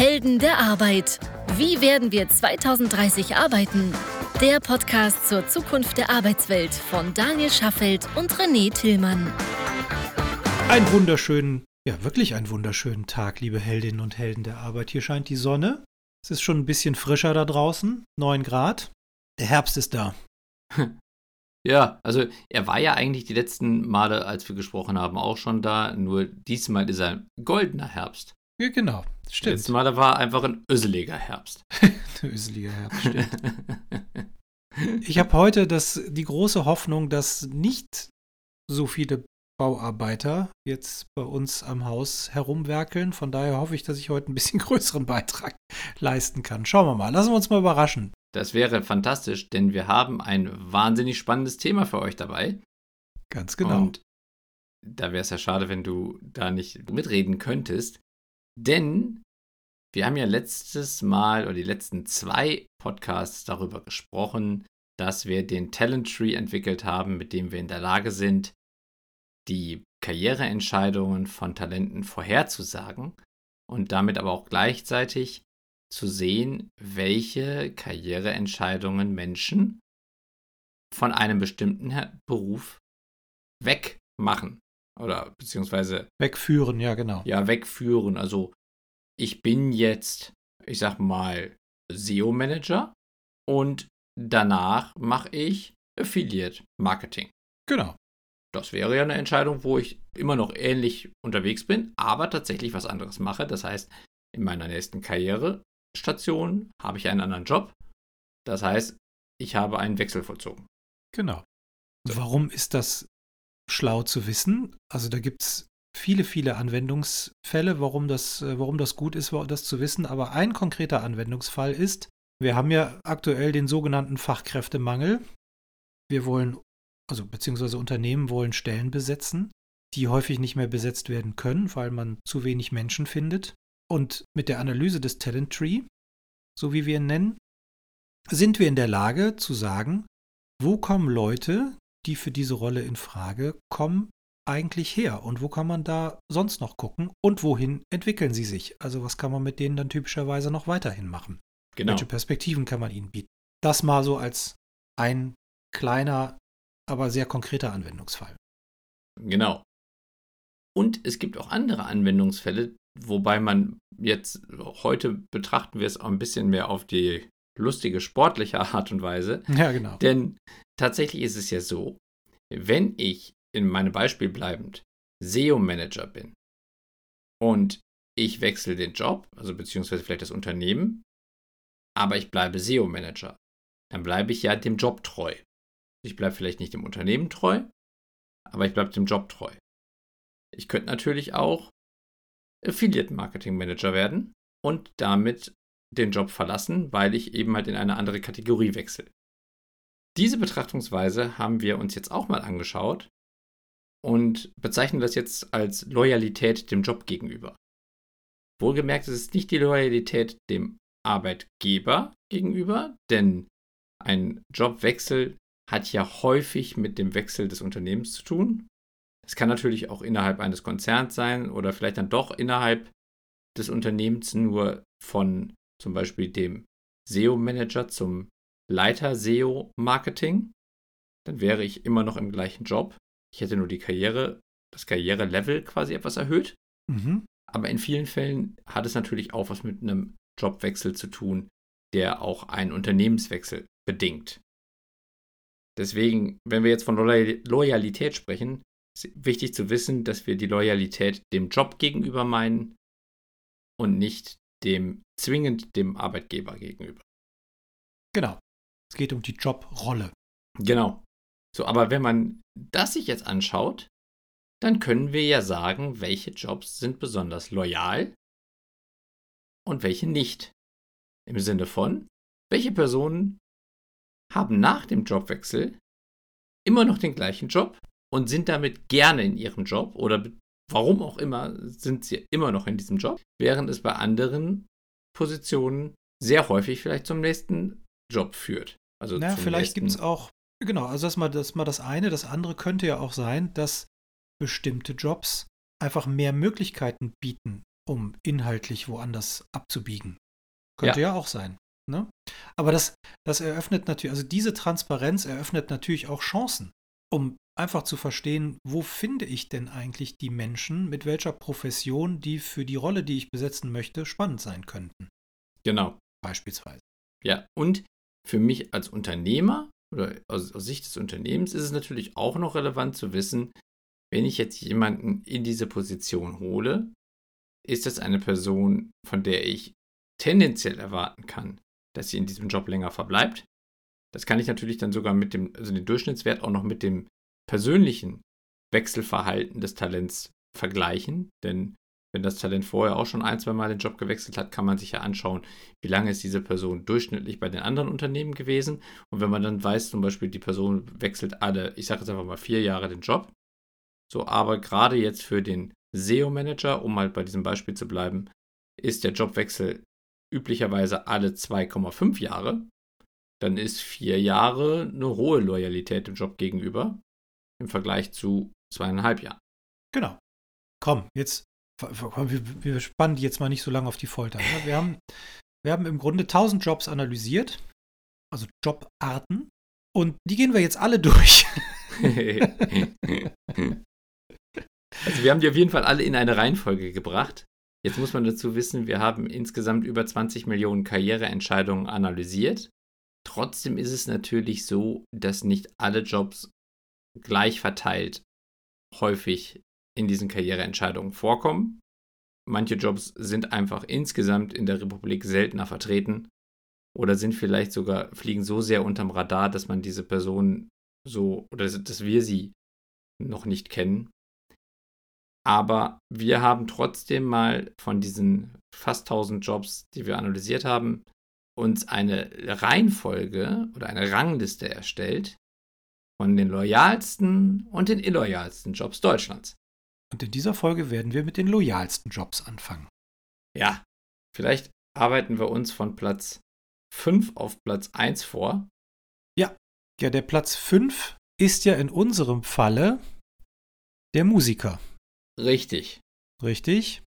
Helden der Arbeit. Wie werden wir 2030 arbeiten? Der Podcast zur Zukunft der Arbeitswelt von Daniel Schaffelt und René Tillmann. Einen wunderschönen, ja wirklich einen wunderschönen Tag, liebe Heldinnen und Helden der Arbeit. Hier scheint die Sonne. Es ist schon ein bisschen frischer da draußen, 9 Grad. Der Herbst ist da. Ja, also er war ja eigentlich die letzten Male, als wir gesprochen haben, auch schon da. Nur diesmal ist er ein goldener Herbst. Ja, genau, stimmt. Letztes Mal war einfach ein öseliger Herbst. Der öselige Herbst, stimmt. ich habe heute das, die große Hoffnung, dass nicht so viele Bauarbeiter jetzt bei uns am Haus herumwerkeln. Von daher hoffe ich, dass ich heute ein bisschen größeren Beitrag leisten kann. Schauen wir mal. Lassen wir uns mal überraschen. Das wäre fantastisch, denn wir haben ein wahnsinnig spannendes Thema für euch dabei. Ganz genau. Und da wäre es ja schade, wenn du da nicht mitreden könntest. Denn wir haben ja letztes Mal oder die letzten zwei Podcasts darüber gesprochen, dass wir den Talent Tree entwickelt haben, mit dem wir in der Lage sind, die Karriereentscheidungen von Talenten vorherzusagen und damit aber auch gleichzeitig zu sehen, welche Karriereentscheidungen Menschen von einem bestimmten Beruf wegmachen oder beziehungsweise wegführen, ja, genau. Ja, wegführen. Also ich bin jetzt, ich sag mal, SEO-Manager und danach mache ich Affiliate Marketing. Genau. Das wäre ja eine Entscheidung, wo ich immer noch ähnlich unterwegs bin, aber tatsächlich was anderes mache. Das heißt, in meiner nächsten Karrierestation habe ich einen anderen Job. Das heißt, ich habe einen Wechsel vollzogen. Genau. Warum ist das schlau zu wissen. Also da gibt es viele, viele Anwendungsfälle, warum das, äh, warum das gut ist, das zu wissen. Aber ein konkreter Anwendungsfall ist, wir haben ja aktuell den sogenannten Fachkräftemangel. Wir wollen, also beziehungsweise Unternehmen wollen Stellen besetzen, die häufig nicht mehr besetzt werden können, weil man zu wenig Menschen findet. Und mit der Analyse des Talent Tree, so wie wir ihn nennen, sind wir in der Lage zu sagen, wo kommen Leute, die für diese Rolle in Frage kommen, eigentlich her? Und wo kann man da sonst noch gucken? Und wohin entwickeln sie sich? Also was kann man mit denen dann typischerweise noch weiterhin machen? Genau. Welche Perspektiven kann man ihnen bieten? Das mal so als ein kleiner, aber sehr konkreter Anwendungsfall. Genau. Und es gibt auch andere Anwendungsfälle, wobei man jetzt heute betrachten wir es auch ein bisschen mehr auf die lustige, sportliche Art und Weise. Ja, genau. Denn tatsächlich ist es ja so, wenn ich in meinem Beispiel bleibend SEO-Manager bin und ich wechsle den Job, also beziehungsweise vielleicht das Unternehmen, aber ich bleibe SEO-Manager, dann bleibe ich ja dem Job treu. Ich bleibe vielleicht nicht dem Unternehmen treu, aber ich bleibe dem Job treu. Ich könnte natürlich auch Affiliate Marketing Manager werden und damit den Job verlassen, weil ich eben halt in eine andere Kategorie wechsle. Diese Betrachtungsweise haben wir uns jetzt auch mal angeschaut und bezeichnen das jetzt als Loyalität dem Job gegenüber. Wohlgemerkt ist es nicht die Loyalität dem Arbeitgeber gegenüber, denn ein Jobwechsel hat ja häufig mit dem Wechsel des Unternehmens zu tun. Es kann natürlich auch innerhalb eines Konzerns sein oder vielleicht dann doch innerhalb des Unternehmens nur von zum Beispiel dem SEO-Manager zum Leiter SEO-Marketing. Dann wäre ich immer noch im gleichen Job. Ich hätte nur die Karriere, das Karrierelevel quasi etwas erhöht. Mhm. Aber in vielen Fällen hat es natürlich auch was mit einem Jobwechsel zu tun, der auch einen Unternehmenswechsel bedingt. Deswegen, wenn wir jetzt von Loyalität sprechen, ist wichtig zu wissen, dass wir die Loyalität dem Job gegenüber meinen und nicht dem zwingend dem Arbeitgeber gegenüber. Genau. Es geht um die Jobrolle. Genau. So, aber wenn man das sich jetzt anschaut, dann können wir ja sagen, welche Jobs sind besonders loyal und welche nicht. Im Sinne von, welche Personen haben nach dem Jobwechsel immer noch den gleichen Job und sind damit gerne in ihrem Job oder warum auch immer sind sie immer noch in diesem Job, während es bei anderen Positionen sehr häufig vielleicht zum nächsten Job führt. Also naja, vielleicht gibt es auch, genau, also das mal, das mal das eine. Das andere könnte ja auch sein, dass bestimmte Jobs einfach mehr Möglichkeiten bieten, um inhaltlich woanders abzubiegen. Könnte ja, ja auch sein. Ne? Aber das, das eröffnet natürlich, also diese Transparenz eröffnet natürlich auch Chancen, um einfach zu verstehen, wo finde ich denn eigentlich die Menschen, mit welcher Profession, die für die Rolle, die ich besetzen möchte, spannend sein könnten. Genau. Beispielsweise. Ja, und für mich als Unternehmer oder aus, aus Sicht des Unternehmens ist es natürlich auch noch relevant zu wissen, wenn ich jetzt jemanden in diese Position hole, ist das eine Person, von der ich tendenziell erwarten kann, dass sie in diesem Job länger verbleibt. Das kann ich natürlich dann sogar mit dem, also den Durchschnittswert auch noch mit dem persönlichen Wechselverhalten des Talents vergleichen. Denn wenn das Talent vorher auch schon ein, zwei Mal den Job gewechselt hat, kann man sich ja anschauen, wie lange ist diese Person durchschnittlich bei den anderen Unternehmen gewesen. Und wenn man dann weiß, zum Beispiel, die Person wechselt alle, ich sage jetzt einfach mal vier Jahre den Job. So, aber gerade jetzt für den SEO-Manager, um mal bei diesem Beispiel zu bleiben, ist der Jobwechsel üblicherweise alle 2,5 Jahre. Dann ist vier Jahre eine hohe Loyalität dem Job gegenüber im Vergleich zu zweieinhalb Jahren. Genau. Komm, jetzt wir spannen die jetzt mal nicht so lange auf die Folter. Ne? Wir, haben, wir haben im Grunde 1000 Jobs analysiert, also Jobarten, und die gehen wir jetzt alle durch. also wir haben die auf jeden Fall alle in eine Reihenfolge gebracht. Jetzt muss man dazu wissen, wir haben insgesamt über 20 Millionen Karriereentscheidungen analysiert. Trotzdem ist es natürlich so, dass nicht alle Jobs gleich verteilt häufig in diesen Karriereentscheidungen vorkommen. Manche Jobs sind einfach insgesamt in der Republik seltener vertreten oder sind vielleicht sogar, fliegen so sehr unterm Radar, dass man diese Person so oder dass wir sie noch nicht kennen. Aber wir haben trotzdem mal von diesen fast 1000 Jobs, die wir analysiert haben, uns eine Reihenfolge oder eine Rangliste erstellt von den loyalsten und den illoyalsten Jobs Deutschlands. Und in dieser Folge werden wir mit den loyalsten Jobs anfangen. Ja, vielleicht arbeiten wir uns von Platz 5 auf Platz 1 vor. Ja, ja, der Platz 5 ist ja in unserem Falle der Musiker. Richtig. Richtig?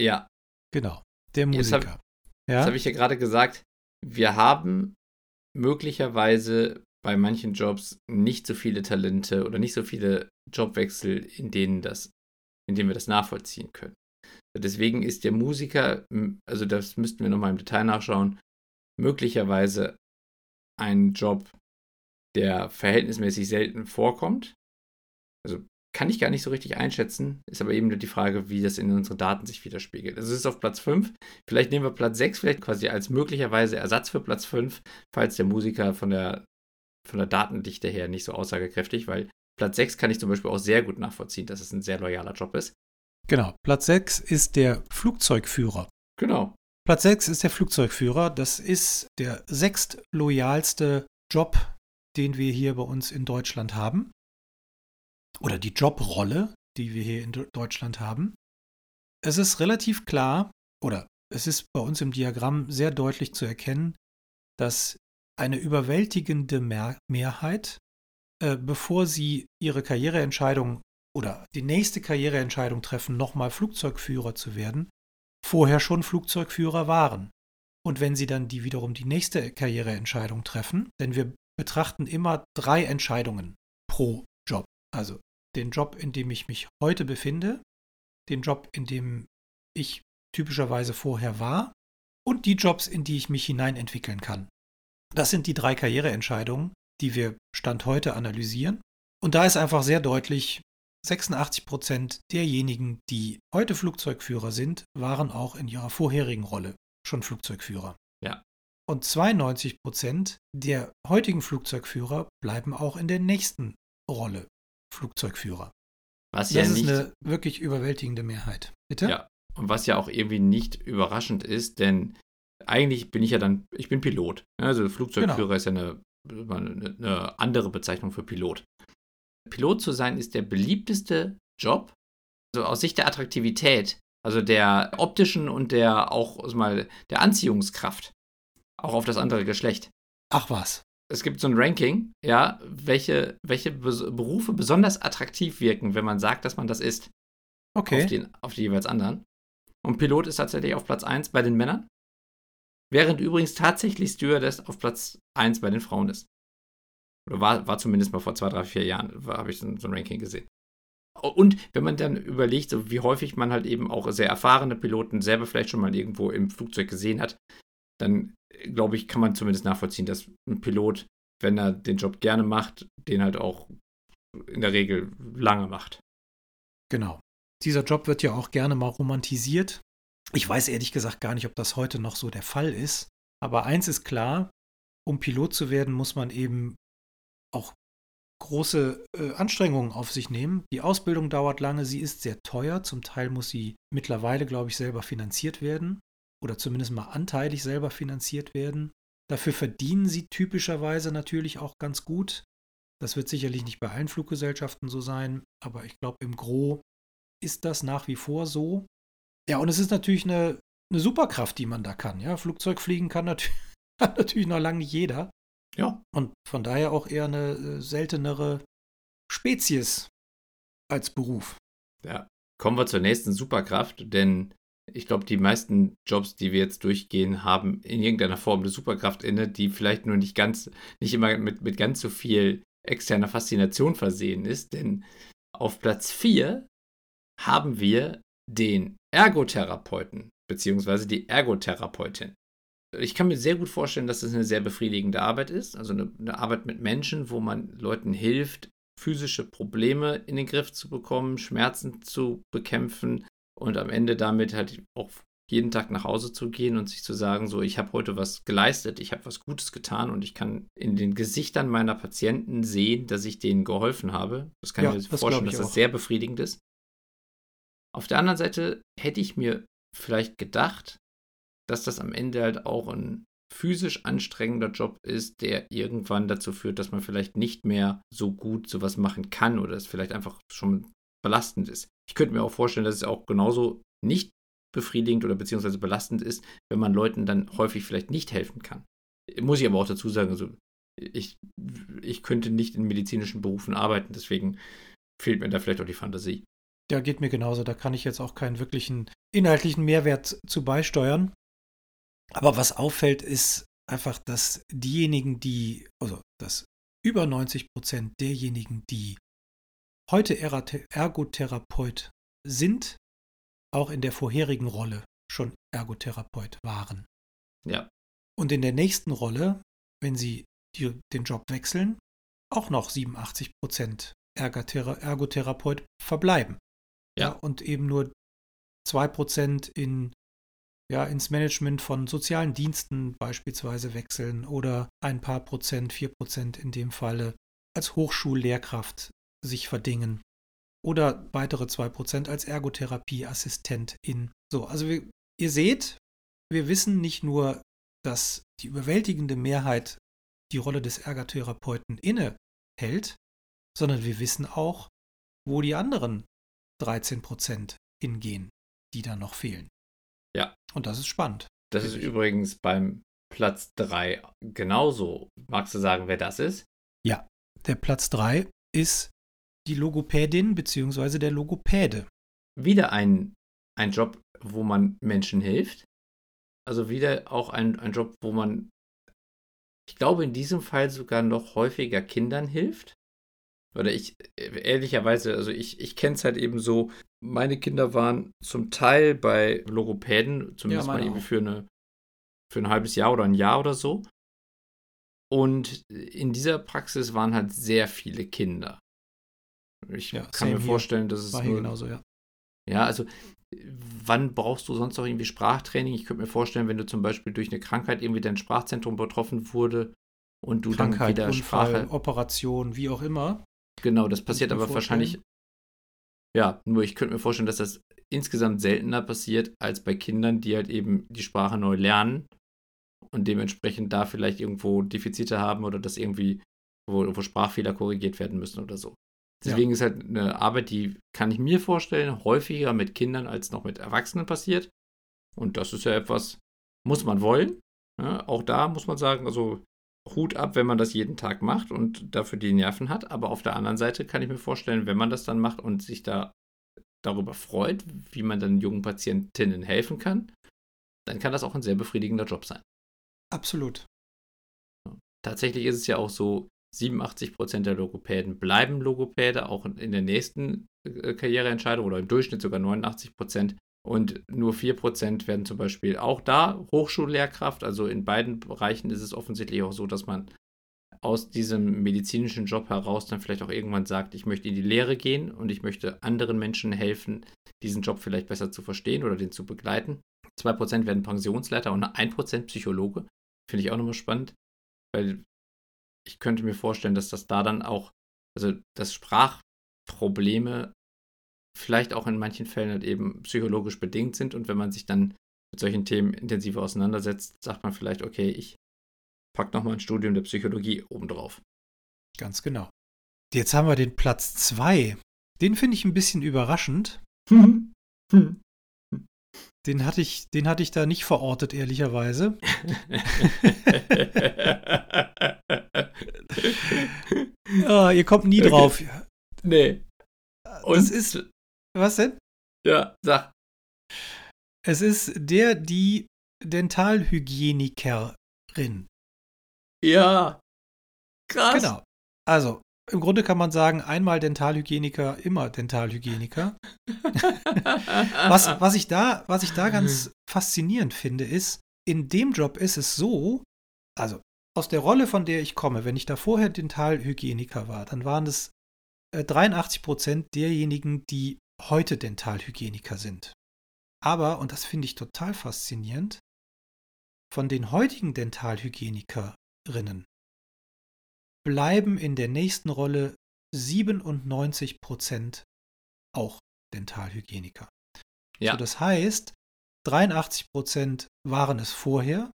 Ja. Genau, der Musiker. Jetzt habe ja? hab ich ja gerade gesagt, wir haben möglicherweise bei manchen Jobs nicht so viele Talente oder nicht so viele Jobwechsel, in denen das indem wir das nachvollziehen können. Deswegen ist der Musiker, also das müssten wir nochmal im Detail nachschauen, möglicherweise ein Job, der verhältnismäßig selten vorkommt. Also kann ich gar nicht so richtig einschätzen, ist aber eben nur die Frage, wie das in unseren Daten sich widerspiegelt. Also es ist auf Platz 5, vielleicht nehmen wir Platz 6 vielleicht quasi als möglicherweise Ersatz für Platz 5, falls der Musiker von der, von der Datendichte her nicht so aussagekräftig, weil Platz 6 kann ich zum Beispiel auch sehr gut nachvollziehen, dass es ein sehr loyaler Job ist. Genau. Platz 6 ist der Flugzeugführer. Genau. Platz 6 ist der Flugzeugführer. Das ist der sechstloyalste Job, den wir hier bei uns in Deutschland haben. Oder die Jobrolle, die wir hier in Deutschland haben. Es ist relativ klar, oder es ist bei uns im Diagramm sehr deutlich zu erkennen, dass eine überwältigende Mehrheit äh, bevor sie ihre Karriereentscheidung oder die nächste Karriereentscheidung treffen, nochmal Flugzeugführer zu werden, vorher schon Flugzeugführer waren. Und wenn sie dann die wiederum die nächste Karriereentscheidung treffen, denn wir betrachten immer drei Entscheidungen pro Job. Also den Job, in dem ich mich heute befinde, den Job, in dem ich typischerweise vorher war und die Jobs, in die ich mich hineinentwickeln kann. Das sind die drei Karriereentscheidungen, die wir Stand heute analysieren. Und da ist einfach sehr deutlich, 86 Prozent derjenigen, die heute Flugzeugführer sind, waren auch in ihrer vorherigen Rolle schon Flugzeugführer. Ja. Und 92 Prozent der heutigen Flugzeugführer bleiben auch in der nächsten Rolle Flugzeugführer. Was das ja ist nicht, eine wirklich überwältigende Mehrheit. Bitte? Ja. Und was ja auch irgendwie nicht überraschend ist, denn eigentlich bin ich ja dann, ich bin Pilot. Also Flugzeugführer genau. ist ja eine eine andere Bezeichnung für Pilot. Pilot zu sein ist der beliebteste Job, also aus Sicht der Attraktivität, also der optischen und der auch also mal der Anziehungskraft, auch auf das andere Geschlecht. Ach was. Es gibt so ein Ranking, ja, welche, welche Berufe besonders attraktiv wirken, wenn man sagt, dass man das ist. Okay. Auf, den, auf die jeweils anderen. Und Pilot ist tatsächlich auf Platz 1 bei den Männern. Während übrigens tatsächlich Stewardess auf Platz 1 bei den Frauen ist. Oder war, war zumindest mal vor zwei, drei, vier Jahren, habe ich so ein Ranking gesehen. Und wenn man dann überlegt, so wie häufig man halt eben auch sehr erfahrene Piloten selber vielleicht schon mal irgendwo im Flugzeug gesehen hat, dann glaube ich, kann man zumindest nachvollziehen, dass ein Pilot, wenn er den Job gerne macht, den halt auch in der Regel lange macht. Genau. Dieser Job wird ja auch gerne mal romantisiert. Ich weiß ehrlich gesagt gar nicht, ob das heute noch so der Fall ist. Aber eins ist klar, um Pilot zu werden, muss man eben auch große äh, Anstrengungen auf sich nehmen. Die Ausbildung dauert lange, sie ist sehr teuer. Zum Teil muss sie mittlerweile, glaube ich, selber finanziert werden oder zumindest mal anteilig selber finanziert werden. Dafür verdienen sie typischerweise natürlich auch ganz gut. Das wird sicherlich nicht bei allen Fluggesellschaften so sein, aber ich glaube, im Gro ist das nach wie vor so. Ja, und es ist natürlich eine, eine Superkraft, die man da kann. Ja, Flugzeugfliegen kann natürlich, kann natürlich noch lange nicht jeder. Ja. Und von daher auch eher eine äh, seltenere Spezies als Beruf. Ja. Kommen wir zur nächsten Superkraft, denn ich glaube, die meisten Jobs, die wir jetzt durchgehen, haben in irgendeiner Form eine Superkraft inne, die vielleicht nur nicht ganz, nicht immer mit, mit ganz so viel externer Faszination versehen ist. Denn auf Platz 4 haben wir den Ergotherapeuten, beziehungsweise die Ergotherapeutin ich kann mir sehr gut vorstellen, dass das eine sehr befriedigende Arbeit ist. Also eine, eine, Arbeit mit Menschen, wo man Leuten hilft, physische Probleme in den Griff zu bekommen, Schmerzen zu bekämpfen und am Ende damit halt auch jeden Tag nach Hause zu gehen und sich zu sagen, so, ich habe heute was geleistet, ich habe was Gutes getan und ich kann in den Gesichtern meiner Patienten sehen, dass ich denen geholfen habe. Das kann ja, ich mir vorstellen, dass das sehr befriedigend ist. Auf der anderen Seite hätte ich mir vielleicht gedacht, dass das am Ende halt auch ein physisch anstrengender Job ist, der irgendwann dazu führt, dass man vielleicht nicht mehr so gut sowas machen kann oder es vielleicht einfach schon belastend ist. Ich könnte mir auch vorstellen, dass es auch genauso nicht befriedigend oder beziehungsweise belastend ist, wenn man Leuten dann häufig vielleicht nicht helfen kann. Muss ich aber auch dazu sagen, also ich, ich könnte nicht in medizinischen Berufen arbeiten, deswegen fehlt mir da vielleicht auch die Fantasie. Ja, geht mir genauso. Da kann ich jetzt auch keinen wirklichen inhaltlichen Mehrwert zu beisteuern. Aber was auffällt, ist einfach, dass diejenigen, die, also dass über 90 Prozent derjenigen, die heute Ergotherapeut sind, auch in der vorherigen Rolle schon Ergotherapeut waren. Ja. Und in der nächsten Rolle, wenn sie die, den Job wechseln, auch noch 87 Prozent Ergotherapeut verbleiben. Ja. ja. Und eben nur 2 Prozent in ja, ins Management von sozialen Diensten beispielsweise wechseln oder ein paar Prozent, vier Prozent in dem Falle als Hochschullehrkraft sich verdingen oder weitere zwei Prozent als Ergotherapieassistentin. So, also wir, ihr seht, wir wissen nicht nur, dass die überwältigende Mehrheit die Rolle des Ergotherapeuten innehält, sondern wir wissen auch, wo die anderen 13 Prozent hingehen, die da noch fehlen. Ja. Und das ist spannend. Das ist übrigens beim Platz 3 genauso. Magst du sagen, wer das ist? Ja, der Platz 3 ist die Logopädin bzw. der Logopäde. Wieder ein, ein Job, wo man Menschen hilft. Also wieder auch ein, ein Job, wo man, ich glaube, in diesem Fall sogar noch häufiger Kindern hilft. Oder ich, ehrlicherweise, also ich, ich kenne es halt eben so, meine Kinder waren zum Teil bei Logopäden, zumindest ja, mal irgendwie für, eine, für ein halbes Jahr oder ein Jahr oder so. Und in dieser Praxis waren halt sehr viele Kinder. Ich ja, kann mir vorstellen, dass es. War hier nur, genauso, ja. Ja, also wann brauchst du sonst noch irgendwie Sprachtraining? Ich könnte mir vorstellen, wenn du zum Beispiel durch eine Krankheit irgendwie dein Sprachzentrum betroffen wurde und du Krankheit, dann wieder Unfall, Sprache. Operation, wie auch immer. Genau, das passiert aber wahrscheinlich ja, nur ich könnte mir vorstellen, dass das insgesamt seltener passiert als bei Kindern, die halt eben die Sprache neu lernen und dementsprechend da vielleicht irgendwo Defizite haben oder das irgendwie, wo, wo Sprachfehler korrigiert werden müssen oder so. Deswegen ja. ist halt eine Arbeit, die kann ich mir vorstellen, häufiger mit Kindern als noch mit Erwachsenen passiert. Und das ist ja etwas, muss man wollen. Ja, auch da muss man sagen, also Hut ab, wenn man das jeden Tag macht und dafür die Nerven hat. Aber auf der anderen Seite kann ich mir vorstellen, wenn man das dann macht und sich da darüber freut, wie man dann jungen Patientinnen helfen kann, dann kann das auch ein sehr befriedigender Job sein. Absolut. Tatsächlich ist es ja auch so, 87% der Logopäden bleiben Logopäde, auch in der nächsten äh, Karriereentscheidung oder im Durchschnitt sogar 89%. Und nur 4% werden zum Beispiel auch da Hochschullehrkraft. Also in beiden Bereichen ist es offensichtlich auch so, dass man aus diesem medizinischen Job heraus dann vielleicht auch irgendwann sagt, ich möchte in die Lehre gehen und ich möchte anderen Menschen helfen, diesen Job vielleicht besser zu verstehen oder den zu begleiten. 2% werden Pensionsleiter und 1% Psychologe. Finde ich auch nochmal spannend, weil ich könnte mir vorstellen, dass das da dann auch, also dass Sprachprobleme vielleicht auch in manchen Fällen halt eben psychologisch bedingt sind und wenn man sich dann mit solchen Themen intensiver auseinandersetzt, sagt man vielleicht, okay, ich packe nochmal ein Studium der Psychologie obendrauf. Ganz genau. Jetzt haben wir den Platz 2. Den finde ich ein bisschen überraschend. Den hatte ich, den hatte ich da nicht verortet, ehrlicherweise. oh, ihr kommt nie drauf. Nee. Und das ist. Was denn? Ja, sag. Es ist der, die Dentalhygienikerin. Ja. Krass. Genau. Also, im Grunde kann man sagen, einmal Dentalhygieniker, immer Dentalhygieniker. was, was, ich da, was ich da ganz faszinierend finde, ist, in dem Job ist es so, also aus der Rolle, von der ich komme, wenn ich da vorher Dentalhygieniker war, dann waren es äh, 83 Prozent derjenigen, die heute Dentalhygieniker sind. Aber, und das finde ich total faszinierend, von den heutigen Dentalhygienikerinnen bleiben in der nächsten Rolle 97 Prozent auch Dentalhygieniker. Ja. So, das heißt, 83 Prozent waren es vorher,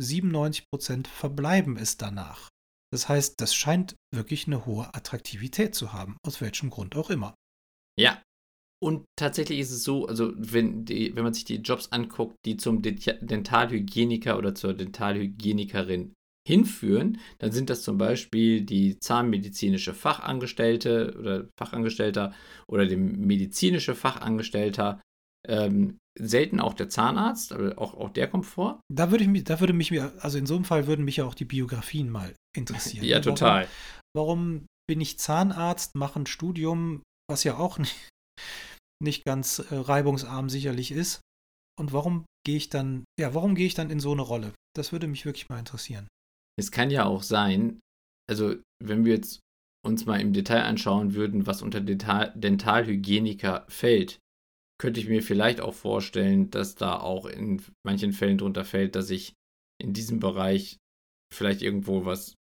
97 Prozent verbleiben es danach. Das heißt, das scheint wirklich eine hohe Attraktivität zu haben, aus welchem Grund auch immer. Ja. Und tatsächlich ist es so, also wenn, die, wenn man sich die Jobs anguckt, die zum Dentalhygieniker oder zur Dentalhygienikerin hinführen, dann sind das zum Beispiel die zahnmedizinische Fachangestellte oder Fachangestellter oder der medizinische Fachangestellter. Ähm, selten auch der Zahnarzt, aber auch, auch der kommt vor. Da würde ich mich, da würde mich, also in so einem Fall würden mich ja auch die Biografien mal interessieren. ja, total. Warum, warum bin ich Zahnarzt, mache ein Studium, was ja auch nicht, nicht ganz äh, reibungsarm sicherlich ist. Und warum gehe ich dann, ja, warum gehe ich dann in so eine Rolle? Das würde mich wirklich mal interessieren. Es kann ja auch sein, also wenn wir jetzt uns mal im Detail anschauen würden, was unter Dental Dentalhygieniker fällt, könnte ich mir vielleicht auch vorstellen, dass da auch in manchen Fällen drunter fällt, dass ich in diesem Bereich vielleicht irgendwo was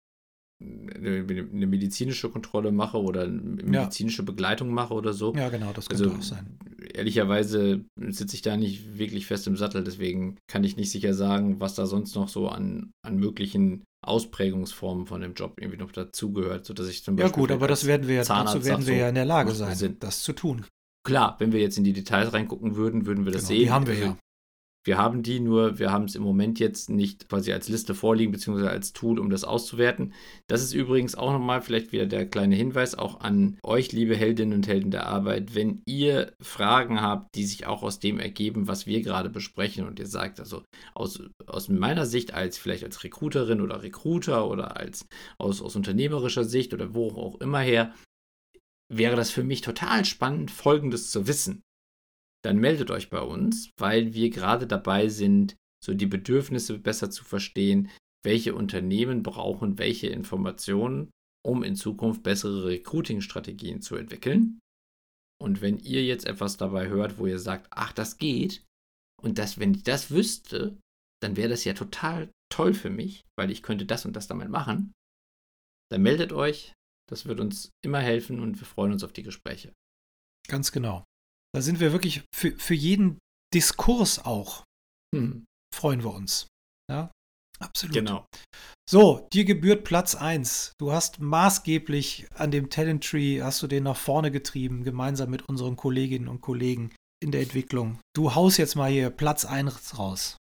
eine, medizinische Kontrolle mache oder eine medizinische ja. Begleitung mache oder so. Ja, genau, das könnte also, auch sein. Ehrlicherweise sitze ich da nicht wirklich fest im Sattel, deswegen kann ich nicht sicher sagen, was da sonst noch so an, an möglichen Ausprägungsformen von dem Job irgendwie noch dazugehört, sodass ich zum Beispiel. Ja, gut, aber das werden wir ja, dazu werden wir ja in der Lage sein, Sinn. das zu tun. Klar, wenn wir jetzt in die Details reingucken würden, würden wir das genau, sehen. Die haben wir ja. Wir haben die, nur wir haben es im Moment jetzt nicht quasi als Liste vorliegen, beziehungsweise als Tool, um das auszuwerten. Das ist übrigens auch nochmal vielleicht wieder der kleine Hinweis auch an euch, liebe Heldinnen und Helden der Arbeit. Wenn ihr Fragen habt, die sich auch aus dem ergeben, was wir gerade besprechen und ihr sagt, also aus, aus meiner Sicht als vielleicht als Recruiterin oder Recruiter oder als aus, aus unternehmerischer Sicht oder wo auch immer her, wäre das für mich total spannend, Folgendes zu wissen dann meldet euch bei uns, weil wir gerade dabei sind, so die Bedürfnisse besser zu verstehen, welche Unternehmen brauchen welche Informationen, um in Zukunft bessere Recruiting-Strategien zu entwickeln. Und wenn ihr jetzt etwas dabei hört, wo ihr sagt, ach, das geht, und das, wenn ich das wüsste, dann wäre das ja total toll für mich, weil ich könnte das und das damit machen, dann meldet euch. Das wird uns immer helfen und wir freuen uns auf die Gespräche. Ganz genau. Da sind wir wirklich für, für jeden Diskurs auch. Hm. Freuen wir uns. Ja, absolut. Genau. So, dir gebührt Platz 1. Du hast maßgeblich an dem Talent Tree, hast du den nach vorne getrieben, gemeinsam mit unseren Kolleginnen und Kollegen in der Entwicklung. Du haust jetzt mal hier Platz 1 raus.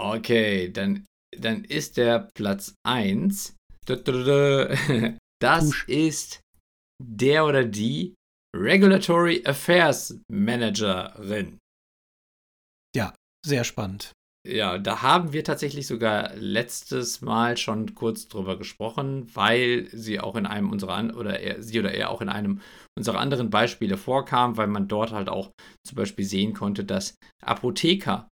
Okay, dann, dann ist der Platz 1. Das Push. ist der oder die Regulatory Affairs Managerin. Ja, sehr spannend. Ja, da haben wir tatsächlich sogar letztes Mal schon kurz drüber gesprochen, weil sie auch in einem unserer oder er, sie oder er auch in einem unserer anderen Beispiele vorkam, weil man dort halt auch zum Beispiel sehen konnte, dass Apotheker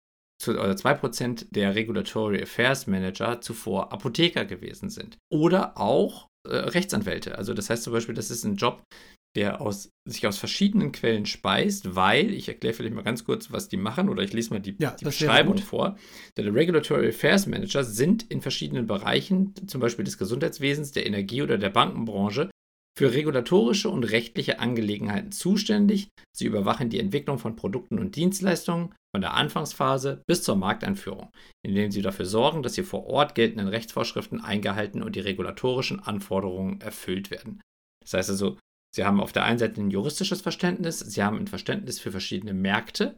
zu, oder 2% der Regulatory Affairs Manager zuvor Apotheker gewesen sind. Oder auch äh, Rechtsanwälte. Also das heißt zum Beispiel, das ist ein Job, der aus, sich aus verschiedenen Quellen speist, weil, ich erkläre vielleicht mal ganz kurz, was die machen, oder ich lese mal die, ja, die Beschreibung vor. Der Regulatory Affairs Manager sind in verschiedenen Bereichen, zum Beispiel des Gesundheitswesens, der Energie oder der Bankenbranche, für regulatorische und rechtliche Angelegenheiten zuständig. Sie überwachen die Entwicklung von Produkten und Dienstleistungen von der Anfangsphase bis zur Markteinführung, indem sie dafür sorgen, dass die vor Ort geltenden Rechtsvorschriften eingehalten und die regulatorischen Anforderungen erfüllt werden. Das heißt also, Sie haben auf der einen Seite ein juristisches Verständnis, Sie haben ein Verständnis für verschiedene Märkte,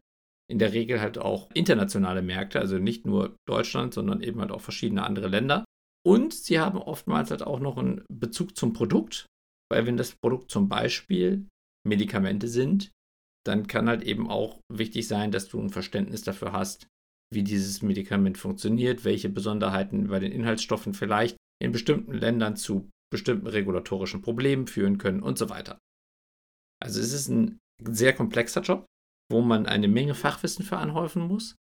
in der Regel halt auch internationale Märkte, also nicht nur Deutschland, sondern eben halt auch verschiedene andere Länder. Und Sie haben oftmals halt auch noch einen Bezug zum Produkt, weil wenn das Produkt zum Beispiel Medikamente sind, dann kann halt eben auch wichtig sein, dass du ein Verständnis dafür hast, wie dieses Medikament funktioniert, welche Besonderheiten bei den Inhaltsstoffen vielleicht in bestimmten Ländern zu bestimmten regulatorischen Problemen führen können und so weiter. Also es ist ein sehr komplexer Job, wo man eine Menge Fachwissen für anhäufen muss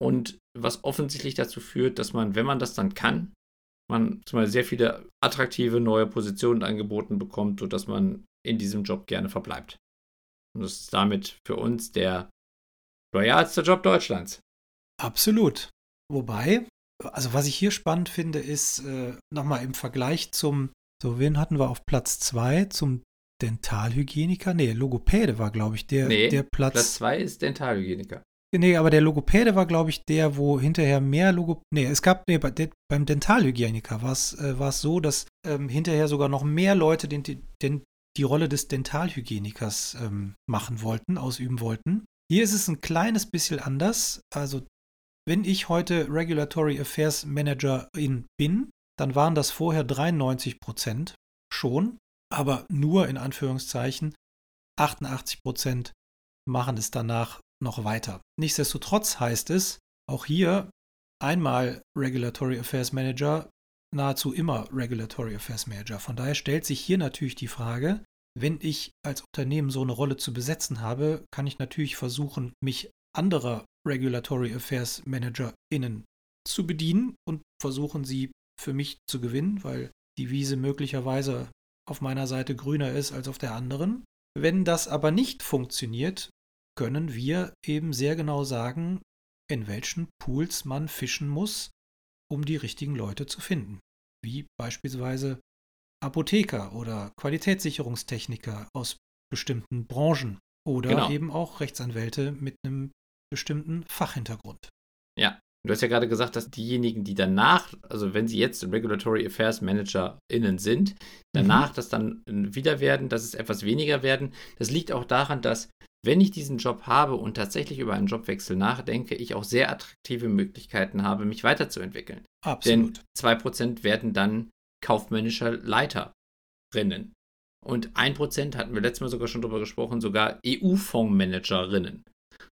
und was offensichtlich dazu führt, dass man, wenn man das dann kann, man zumal sehr viele attraktive neue Positionen angeboten bekommt, sodass man in diesem Job gerne verbleibt. Und das ist damit für uns der loyalste Job Deutschlands. Absolut. Wobei, also was ich hier spannend finde, ist äh, nochmal im Vergleich zum, so wen hatten wir auf Platz 2, zum Dentalhygieniker? Nee, Logopäde war, glaube ich, der, nee, der Platz. Platz 2 ist Dentalhygieniker. Nee, aber der Logopäde war, glaube ich, der, wo hinterher mehr Logo. Nee, es gab, nee, bei, beim Dentalhygieniker war es äh, so, dass ähm, hinterher sogar noch mehr Leute den, den, die Rolle des Dentalhygienikers ähm, machen wollten, ausüben wollten. Hier ist es ein kleines bisschen anders. Also wenn ich heute Regulatory Affairs Managerin bin, dann waren das vorher 93 Prozent schon, aber nur in Anführungszeichen 88 Prozent machen es danach noch weiter. Nichtsdestotrotz heißt es, auch hier einmal Regulatory Affairs Manager, nahezu immer Regulatory Affairs Manager. Von daher stellt sich hier natürlich die Frage, wenn ich als Unternehmen so eine Rolle zu besetzen habe, kann ich natürlich versuchen, mich anderer Regulatory Affairs ManagerInnen zu bedienen und versuchen sie für mich zu gewinnen, weil die Wiese möglicherweise auf meiner Seite grüner ist als auf der anderen. Wenn das aber nicht funktioniert, können wir eben sehr genau sagen, in welchen Pools man fischen muss, um die richtigen Leute zu finden. Wie beispielsweise Apotheker oder Qualitätssicherungstechniker aus bestimmten Branchen oder genau. eben auch Rechtsanwälte mit einem bestimmten Fachhintergrund. Ja, du hast ja gerade gesagt, dass diejenigen, die danach, also wenn sie jetzt Regulatory Affairs ManagerInnen sind, danach mhm. das dann wieder werden, dass es etwas weniger werden. Das liegt auch daran, dass wenn ich diesen Job habe und tatsächlich über einen Jobwechsel nachdenke, ich auch sehr attraktive Möglichkeiten habe, mich weiterzuentwickeln. Absolut. Denn 2% werden dann kaufmännischer Leiterinnen. Und 1% hatten wir letztes Mal sogar schon drüber gesprochen, sogar EU-Fondsmanagerinnen.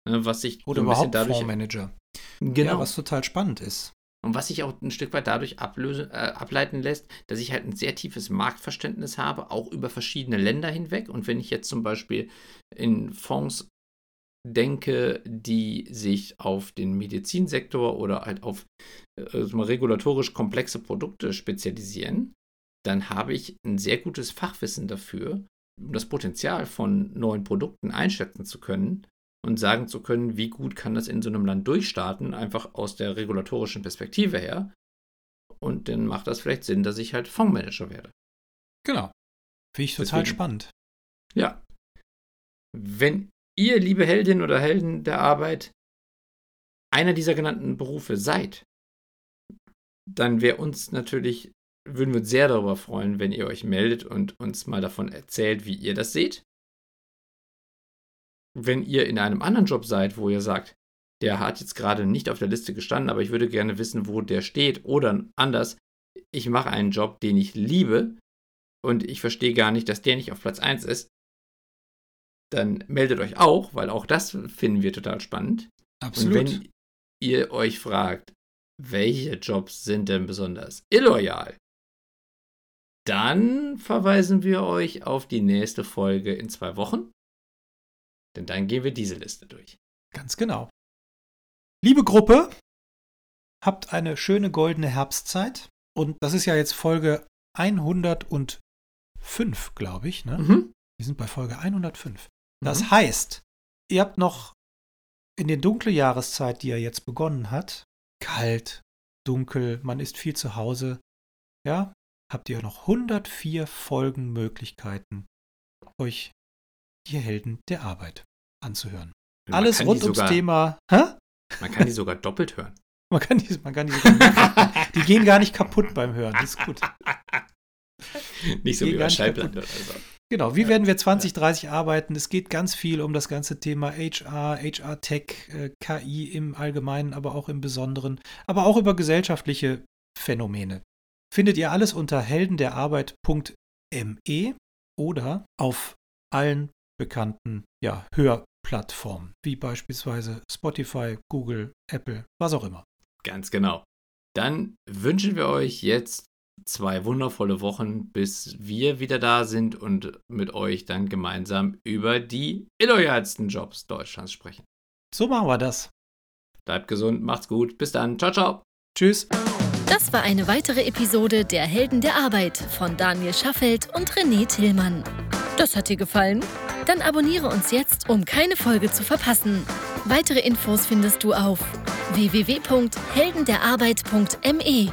Ne, was sich Oder so überhaupt dadurch, Fondsmanager. Genau. Ja, was total spannend ist. Und was sich auch ein Stück weit dadurch ablöse, äh, ableiten lässt, dass ich halt ein sehr tiefes Marktverständnis habe, auch über verschiedene Länder hinweg. Und wenn ich jetzt zum Beispiel in Fonds denke, die sich auf den Medizinsektor oder halt auf äh, regulatorisch komplexe Produkte spezialisieren, dann habe ich ein sehr gutes Fachwissen dafür, um das Potenzial von neuen Produkten einschätzen zu können und sagen zu können, wie gut kann das in so einem Land durchstarten, einfach aus der regulatorischen Perspektive her. Und dann macht das vielleicht Sinn, dass ich halt Fondsmanager werde. Genau. Finde ich total Deswegen, spannend. Ja. Wenn ihr, liebe Heldin oder Helden der Arbeit, einer dieser genannten Berufe seid, dann wäre uns natürlich, würden wir uns sehr darüber freuen, wenn ihr euch meldet und uns mal davon erzählt, wie ihr das seht wenn ihr in einem anderen Job seid, wo ihr sagt, der hat jetzt gerade nicht auf der Liste gestanden, aber ich würde gerne wissen, wo der steht. Oder anders, ich mache einen Job, den ich liebe und ich verstehe gar nicht, dass der nicht auf Platz 1 ist. Dann meldet euch auch, weil auch das finden wir total spannend. Absolut. Und wenn ihr euch fragt, welche Jobs sind denn besonders illoyal, dann verweisen wir euch auf die nächste Folge in zwei Wochen. Denn dann gehen wir diese Liste durch. Ganz genau. Liebe Gruppe, habt eine schöne goldene Herbstzeit. Und das ist ja jetzt Folge 105, glaube ich. Ne? Mhm. Wir sind bei Folge 105. Das Mhm. heißt, ihr habt noch in der dunkle Jahreszeit, die ja jetzt begonnen hat, kalt, dunkel, man ist viel zu Hause, ja, habt ihr noch 104 Folgen Möglichkeiten, euch die Helden der Arbeit anzuhören. Man Alles rund die ums sogar, Thema. Hä? Man kann die sogar doppelt hören. Man kann die, man kann die, sogar- die gehen gar nicht kaputt beim Hören. Das ist gut. Nicht so wie bei Schallplatte oder so. Genau, wie werden wir 2030 arbeiten? Es geht ganz viel um das ganze Thema HR, HR-Tech, äh, KI im Allgemeinen, aber auch im Besonderen, aber auch über gesellschaftliche Phänomene. Findet ihr alles unter heldenderarbeit.me oder auf allen bekannten ja, Hörplattformen, wie beispielsweise Spotify, Google, Apple, was auch immer. Ganz genau. Dann wünschen wir euch jetzt zwei wundervolle Wochen, bis wir wieder da sind und mit euch dann gemeinsam über die illoyalsten Jobs Deutschlands sprechen. So machen wir das. Bleibt gesund, macht's gut. Bis dann. Ciao, ciao. Tschüss. Das war eine weitere Episode der Helden der Arbeit von Daniel Schaffelt und René Tillmann. Das hat dir gefallen? Dann abonniere uns jetzt, um keine Folge zu verpassen. Weitere Infos findest du auf www.heldenderarbeit.me.